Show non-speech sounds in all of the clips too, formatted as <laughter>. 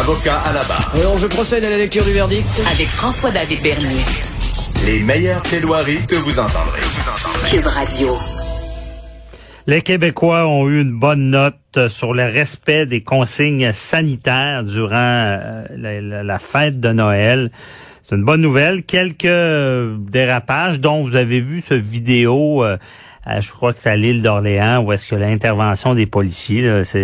Avocat à la barre. Alors, je procède à la lecture du verdict. Avec François-David Bernier. Les meilleures plaidoiries que vous entendrez. Cube Radio. Les Québécois ont eu une bonne note sur le respect des consignes sanitaires durant euh, la, la fête de Noël. C'est une bonne nouvelle. Quelques dérapages dont vous avez vu ce vidéo euh, euh, je crois que c'est à l'île d'Orléans où est-ce que l'intervention des policiers, là, <laughs> ça,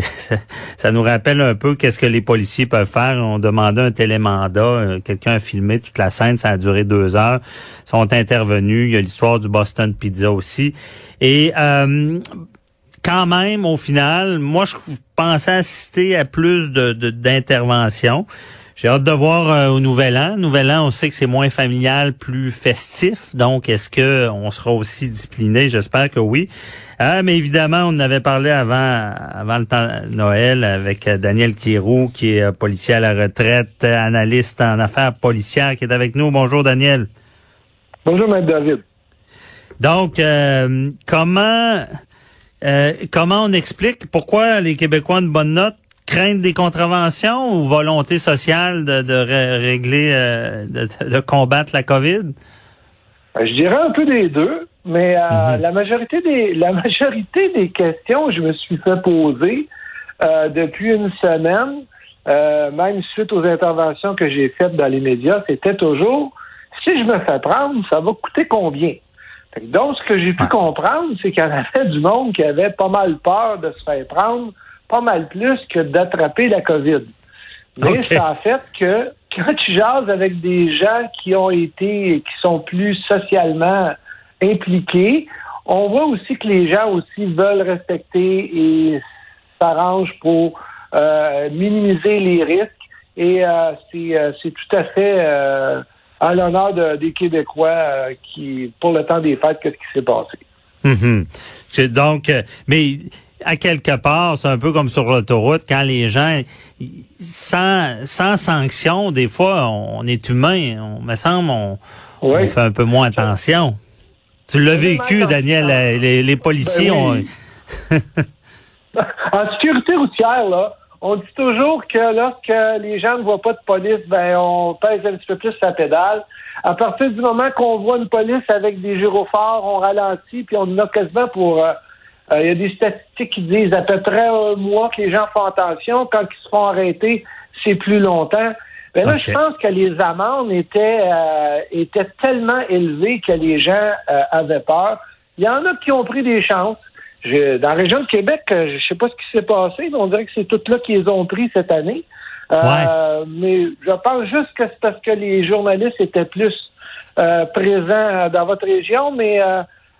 ça nous rappelle un peu qu'est-ce que les policiers peuvent faire. On demandait un télémandat, euh, quelqu'un a filmé toute la scène, ça a duré deux heures. Ils sont intervenus. Il y a l'histoire du Boston Pizza aussi. Et euh, quand même, au final, moi, je pensais assister à plus de, d'interventions. J'ai hâte de voir euh, au Nouvel An. Nouvel An, on sait que c'est moins familial, plus festif. Donc, est-ce que on sera aussi discipliné? J'espère que oui. Ah, mais évidemment, on avait parlé avant, avant le temps Noël avec euh, Daniel Kirou, qui est euh, policier à la retraite, analyste en affaires policières, qui est avec nous. Bonjour, Daniel. Bonjour, Maître David. Donc, comment comment on explique pourquoi les Québécois ont une bonne note crainte des contraventions ou volonté sociale de, de régler, euh, de, combattre la COVID? Euh, je dirais un peu des deux, mais euh, mhm. la majorité des <laughs> la majorité des questions que je me suis fait poser depuis une semaine, même suite aux interventions que j'ai faites dans les médias, c'était toujours si je me fais prendre, ça va coûter combien? Donc, ce que j'ai pu comprendre, c'est qu'il y en avait du monde qui avait pas mal peur de se faire prendre pas mal plus que d'attraper la COVID. Mais ça a fait que <laughs> quand tu jases avec des gens qui ont été, qui sont plus socialement impliqués, on voit aussi que les gens aussi veulent respecter et s'arrangent pour euh, minimiser les risques. Et euh, euh, c'est tout à fait à l'honneur des Québécois qui, pour le temps des fêtes, qu'est-ce qui s'est passé. Mm-hmm. Donc, mais à quelque part, c'est un peu comme sur l'autoroute, quand les gens, sans, sans sanction, des fois, on est humain, on me semble, on, fait un peu moins attention. Tu l'as vécu, Daniel, les, les, policiers ben ont... <laughs> en sécurité routière, là, on dit toujours que lorsque les gens ne voient pas de police, ben on pèse un petit peu plus sa pédale. À partir du moment qu'on voit une police avec des gyrophares, on ralentit, puis on en a quasiment pour euh, euh, il y a des statistiques qui disent à peu près un mois que les gens font attention. Quand ils se font arrêter, c'est plus longtemps. Mais là, je pense que les amendes étaient, euh, étaient tellement élevées que les gens euh, avaient peur. Il y en a qui ont pris des chances. dans la région de Québec, je sais pas ce qui s'est passé, mais on dirait que c'est toutes là qu'ils ont pris cette année. Mais je pense juste que c'est parce que les journalistes étaient plus présents dans votre région, mais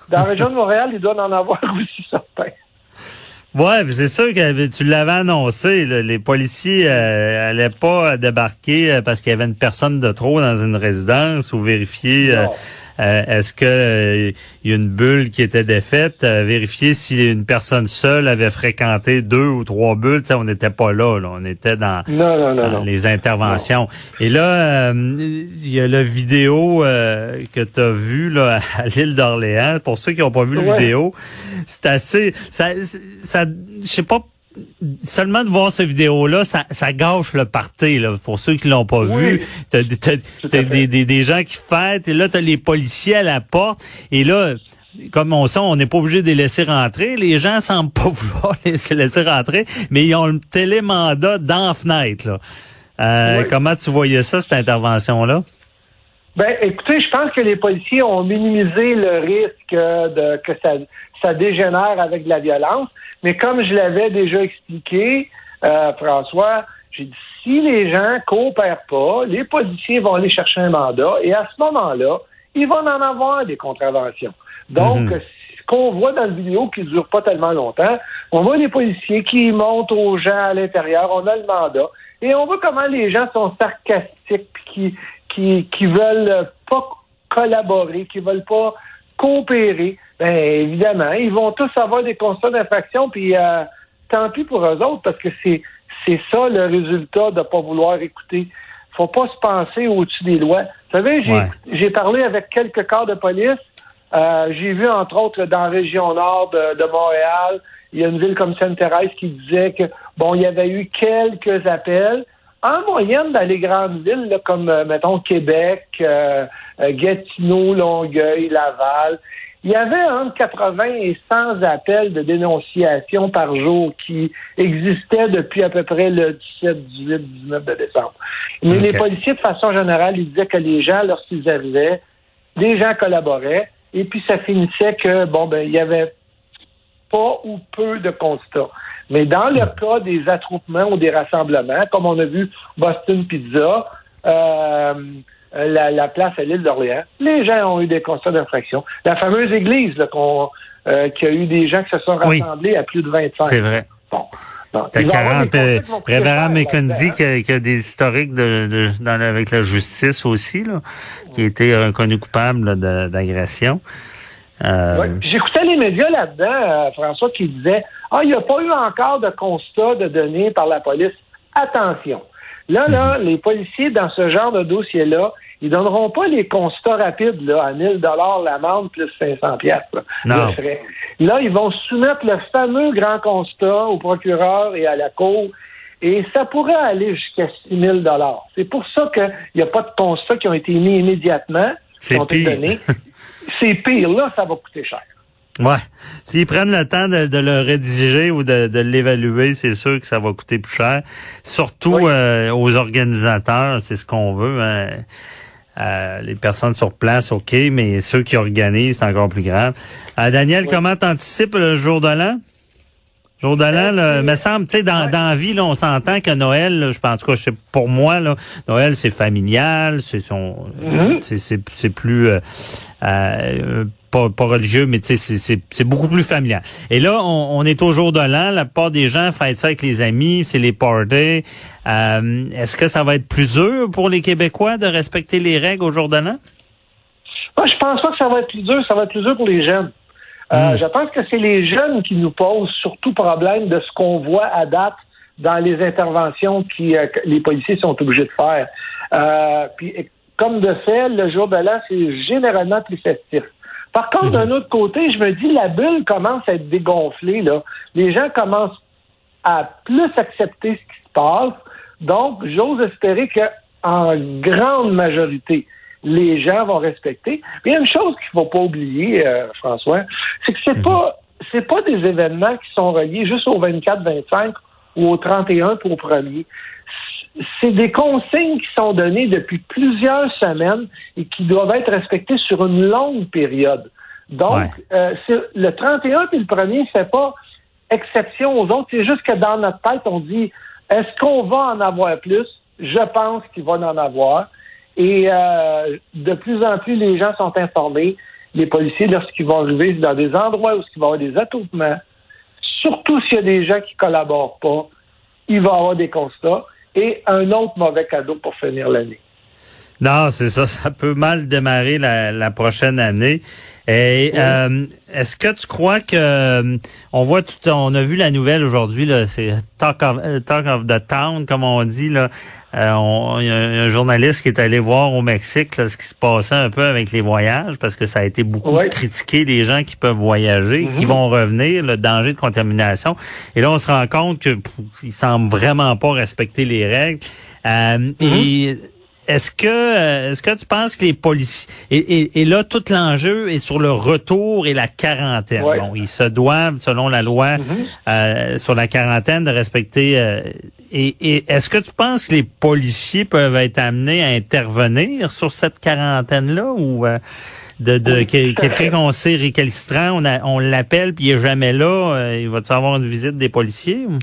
dans la région de Montréal, il doit en avoir <laughs> aussi certains. Ouais, c'est sûr que tu l'avais annoncé, les policiers euh, allaient pas débarquer euh, parce qu'il y avait une personne de trop dans une résidence ou vérifier euh, euh, est-ce que euh, il y a une bulle qui était défaite? Euh, vérifier si une personne seule avait fréquenté deux ou trois bulles. on n'était pas là, On était dans, les interventions. Et là, il y a la vidéo que tu as vue là, à l'île d'Orléans. Pour ceux qui n'ont pas vu la vidéo, c'est assez... Ça, ça, je sais pas seulement de voir cette vidéo-là, ça, ça gâche le party, là. Pour ceux qui l'ont pas vu, t'as, des, des, des, gens qui fêtent, et là, t'as les policiers à la porte, et là, comme on sait, on n'est pas obligé de les laisser rentrer. Les gens semblent pas <laughs> vouloir les laisser rentrer, mais ils ont le télémandat dans la fenêtre, là. Euh, comment tu voyais ça, cette intervention-là? Ben, écoutez, je pense que les policiers ont minimisé le risque de que ça, ça dégénère avec de la violence. Mais comme je l'avais déjà expliqué, euh, François, j'ai dit si les gens coopèrent pas, les policiers vont aller chercher un mandat et à ce moment-là, ils vont en avoir des contraventions. Donc, mhm. ce qu'on voit dans la vidéo qui ne dure pas tellement longtemps, on voit les policiers qui montrent aux gens à l'intérieur, on a le mandat, Et on voit comment les gens sont sarcastiques, puis qui, qui, qui veulent pas collaborer, qui veulent pas coopérer. Ben évidemment, ils vont tous avoir des constats d'infraction, puis euh, tant pis pour eux autres, parce que c'est c'est ça le résultat de pas vouloir écouter. Faut pas se penser au-dessus des lois. Vous savez, j'ai Ouais. j'ai parlé avec quelques corps de police. Euh, j'ai vu, entre autres, dans la région nord de, de Montréal, il y a une ville comme Sainte-Thérèse qui disait que, bon, il y avait eu quelques appels. En moyenne, dans les grandes villes, là, comme, euh, mettons, Québec, euh, euh, Gatineau, Longueuil, Laval, il y avait entre 80 et 100 appels de dénonciation par jour qui existaient depuis à peu près le 17, 18, 19 de décembre. Mais les policiers, de façon générale, ils disaient que les gens, lorsqu'ils arrivaient, les gens collaboraient, et puis ça finissait que, bon, ben, il y avait pas ou peu de constats. Mais dans le cas des attroupements ou des rassemblements, comme on a vu Boston Pizza, euh, la, la place à l'île d'Orléans, les gens ont eu des constats d'infraction. La fameuse église, là, qu'on, euh, qui a eu des gens qui se sont Oui. rassemblés à plus de 25. C'est vrai. Bon. Bon. T'as Il va y avoir 40, des euh, Révérend qui, a- qui a des historiques de, de- dans, avec la justice aussi, là, qui a été reconnu coupable d'agression. Euh, Ouais. J'écoutais les médias là-dedans, euh, François, qui disait Ah, il n'y a pas eu encore de constat de données par la police. Attention. Là, là, les policiers, dans ce genre de dossier-là, ils donneront pas les constats rapides là, à 1000 dollars l'amende plus 500 pièces Non. de frais. Là, ils vont soumettre le fameux grand constat au procureur et à la cour. Et ça pourrait aller jusqu'à 6 000 dollars. C'est pour ça qu'il n'y a pas de constats qui ont été émis immédiatement, qui C'est ont été pire. donnés. <laughs> C'est pire. Là, ça va coûter cher. Ouais. S'ils prennent le temps de, de le rédiger ou de, de l'évaluer, c'est sûr que ça va coûter plus cher. Surtout Oui. euh, aux organisateurs, c'est ce qu'on veut. hein. Euh, les personnes sur place, OK, mais ceux qui organisent, c'est encore plus grave. Euh, Daniel, comment t'anticipes le jour de l'an? Jour de l'an, là, me semble, tu sais, dans, dans la vie, là, on s'entend que Noël, là, je pense, en tout cas, je sais, pour moi, là, Noël, c'est familial, c'est son, c'est, c'est, c'est plus, euh, euh, pas, pas religieux, mais tu sais, c'est, beaucoup plus familial. Et là, on, on est au jour de l'an, la plupart des gens fêtent ça avec les amis, c'est les parties. Euh, est-ce que ça va être plus dur pour les Québécois de respecter les règles au jour de l'an? Moi, je pense pas que ça va être plus dur, ça va être plus dur pour les jeunes. Euh, Mm. Je pense que c'est les jeunes qui nous posent surtout problème de ce qu'on voit à date dans les interventions qui, euh, que les policiers sont obligés de faire. Euh, puis, comme de fait, le jour de l'an, c'est généralement plus festif. Par contre, d'un autre côté, je me dis, la bulle commence à être dégonflée. Là. Les gens commencent à plus accepter ce qui se passe. Donc, j'ose espérer que en grande majorité, les gens vont respecter. Mais il y a une chose qu'il faut pas oublier, euh, François, c'est que c'est pas c'est pas des événements qui sont reliés juste au 24-25 ou au 31 pour premier. C'est des consignes qui sont données depuis plusieurs semaines et qui doivent être respectées sur une longue période. Donc, Ouais. euh, le 31 puis le premier, c'est pas exception aux autres. C'est juste que dans notre tête, on dit est-ce qu'on va en avoir plus? Je pense qu'il va en avoir. Et euh, de plus en plus, les gens sont informés. Les policiers, lorsqu'ils vont arriver dans des endroits où il va y avoir des attroupements, surtout s'il y a des gens qui collaborent pas, il va y avoir des constats et un autre mauvais cadeau pour finir l'année. Non, c'est ça. Ça peut mal démarrer la, la prochaine année. Et euh, est-ce que tu crois que euh, on voit tout, on a vu la nouvelle aujourd'hui là, c'est talk of, euh, talk of the town comme on dit là. Euh, on- y a un journaliste qui est allé voir au Mexique là, ce qui se passait un peu avec les voyages parce que ça a été beaucoup critiqué les gens qui peuvent voyager, qui Mhm. vont revenir, le danger de contamination. Et là, on se rend compte que pff, ils semblent vraiment pas respecter les règles. Euh, Et est-ce que euh, est-ce que tu penses que les policiers et, et, et là tout l'enjeu est sur le retour et la quarantaine. Ouais. Bon, ils se doivent selon la loi euh, sur la quarantaine de respecter. euh, et et est-ce que tu penses que les policiers peuvent être amenés à intervenir sur cette quarantaine là ou euh, de, de que- quelqu'un qu'on sait récalcitrant, on, a- on l'appelle puis il est jamais là, euh, il va-tu avoir une visite des policiers? ou?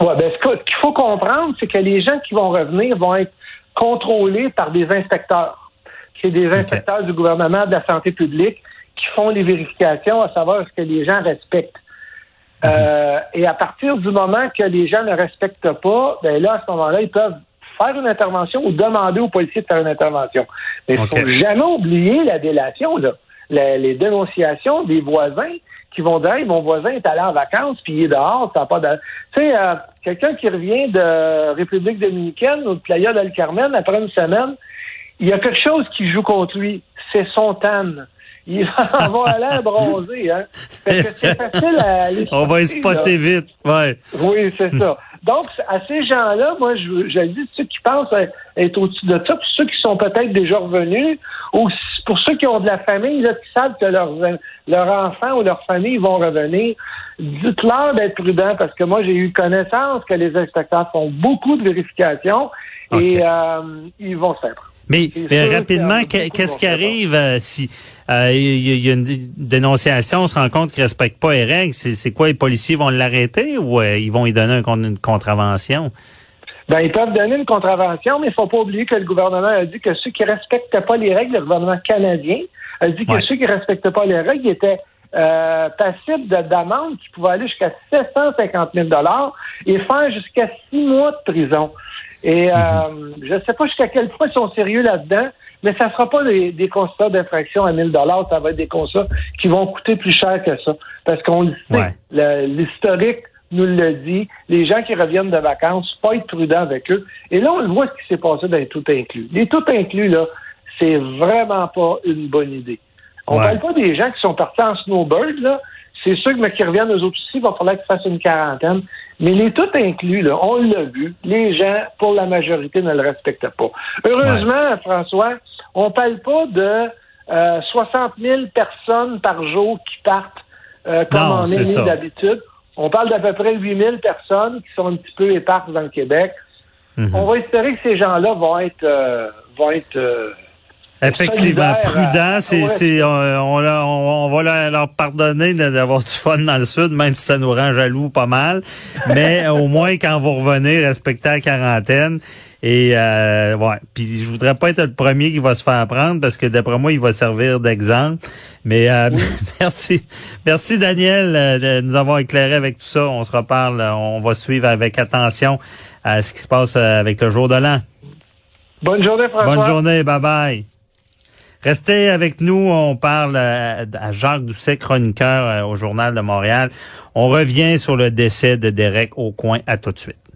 Ouais, ben, ce qu'il faut comprendre, c'est que les gens qui vont revenir vont être contrôlés par des inspecteurs. C'est des inspecteurs du gouvernement de la santé publique qui font les vérifications à savoir est-ce que les gens respectent. Euh, et à partir du moment que les gens ne respectent pas, ben là, à ce moment-là, ils peuvent faire une intervention ou demander aux policiers de faire une intervention. Mais il OK. faut jamais oublier la délation, là. La- les dénonciations des voisins qui vont dire, Hey, mon voisin est allé en vacances, puis il est dehors, ça pas de... Tu sais, euh, quelqu'un qui revient de République dominicaine ou de Playa del Carmen après une semaine, il y a quelque chose qui joue contre lui, c'est son tan. Il va aller à bronzer, hein. Fait que c'est facile à aller <laughs> On va y là. spotter vite. Ouais. Oui, c'est ça. Donc, à ces gens-là, moi, je, je dis, ceux qui pensent être au-dessus de ça, pour ceux qui sont peut-être déjà revenus, ou pour ceux qui ont de la famille, là, qui savent que leurs leur enfants ou leur famille vont revenir, dites-leur d'être prudents, parce que moi, j'ai eu connaissance que les inspecteurs font beaucoup de vérifications et euh, ils vont se faire prendre. Mais, rapidement, qu'il y qu'est-ce qui arrive euh, si euh, il y, a- il y a une dé- dénonciation, on se rend compte qu'ils respectent pas les règles? C'est quoi, les policiers vont l'arrêter ou euh, ils vont lui donner un une contravention? Ben, ils peuvent donner une contravention, mais il faut pas oublier que le gouvernement a dit que ceux qui respectent pas les règles, le gouvernement canadien a dit que Ouais. ceux qui respectent pas les règles étaient euh, passibles de- d'amende qui pouvaient aller jusqu'à 750 000 et faire jusqu'à six mois de prison. Et euh, je ne sais pas jusqu'à quel point ils sont sérieux là-dedans, mais ça ne sera pas des, des constats d'infraction à 1000 ça va être des constats qui vont coûter plus cher que ça. Parce qu'on le sait, Ouais. le- l'historique nous le dit, les gens qui reviennent de vacances, pas être prudent avec eux. Et là, on le voit ce qui s'est passé dans les tout inclus. Les tout inclus, là, c'est vraiment pas une bonne idée. On Ouais. parle pas des gens qui sont partis en snowbird, là. C'est sûr que mais qui reviennent eux autres aussi, il va falloir qu'ils fassent une quarantaine. Mais les tout inclus, là, on l'a vu, les gens, pour la majorité, ne le respectent pas. Heureusement, François, on parle pas de euh, 60 000 personnes par jour qui partent euh, comme Non, c'est est ça. d'habitude. On parle d'à peu près 8 000 personnes qui sont un petit peu éparses dans le Québec. Mhm. On va espérer que ces gens-là vont être euh, vont être euh, Effectivement, solidaire, prudent, euh, c'est, ouais. c'est, euh, on, on, on va leur, pardonner d'avoir du fun dans le sud, même si ça nous rend jaloux pas mal. Mais <laughs> au moins, quand vous revenez, respectez la quarantaine. Et euh, ouais, puis je voudrais pas être le premier qui va se faire prendre parce que d'après moi, il va servir d'exemple. Mais euh, <laughs> merci, merci Daniel euh, de nous avoir éclairé avec tout ça. On se reparle, euh, on va suivre avec attention à ce qui se passe euh, avec le jour de l'an. Bonne journée, François. Bonne journée, bye bye. Restez avec nous, on parle euh, à Jacques Doucet, chroniqueur euh, au Journal de Montréal. On revient sur le décès de Derek Aucoin. À tout de suite.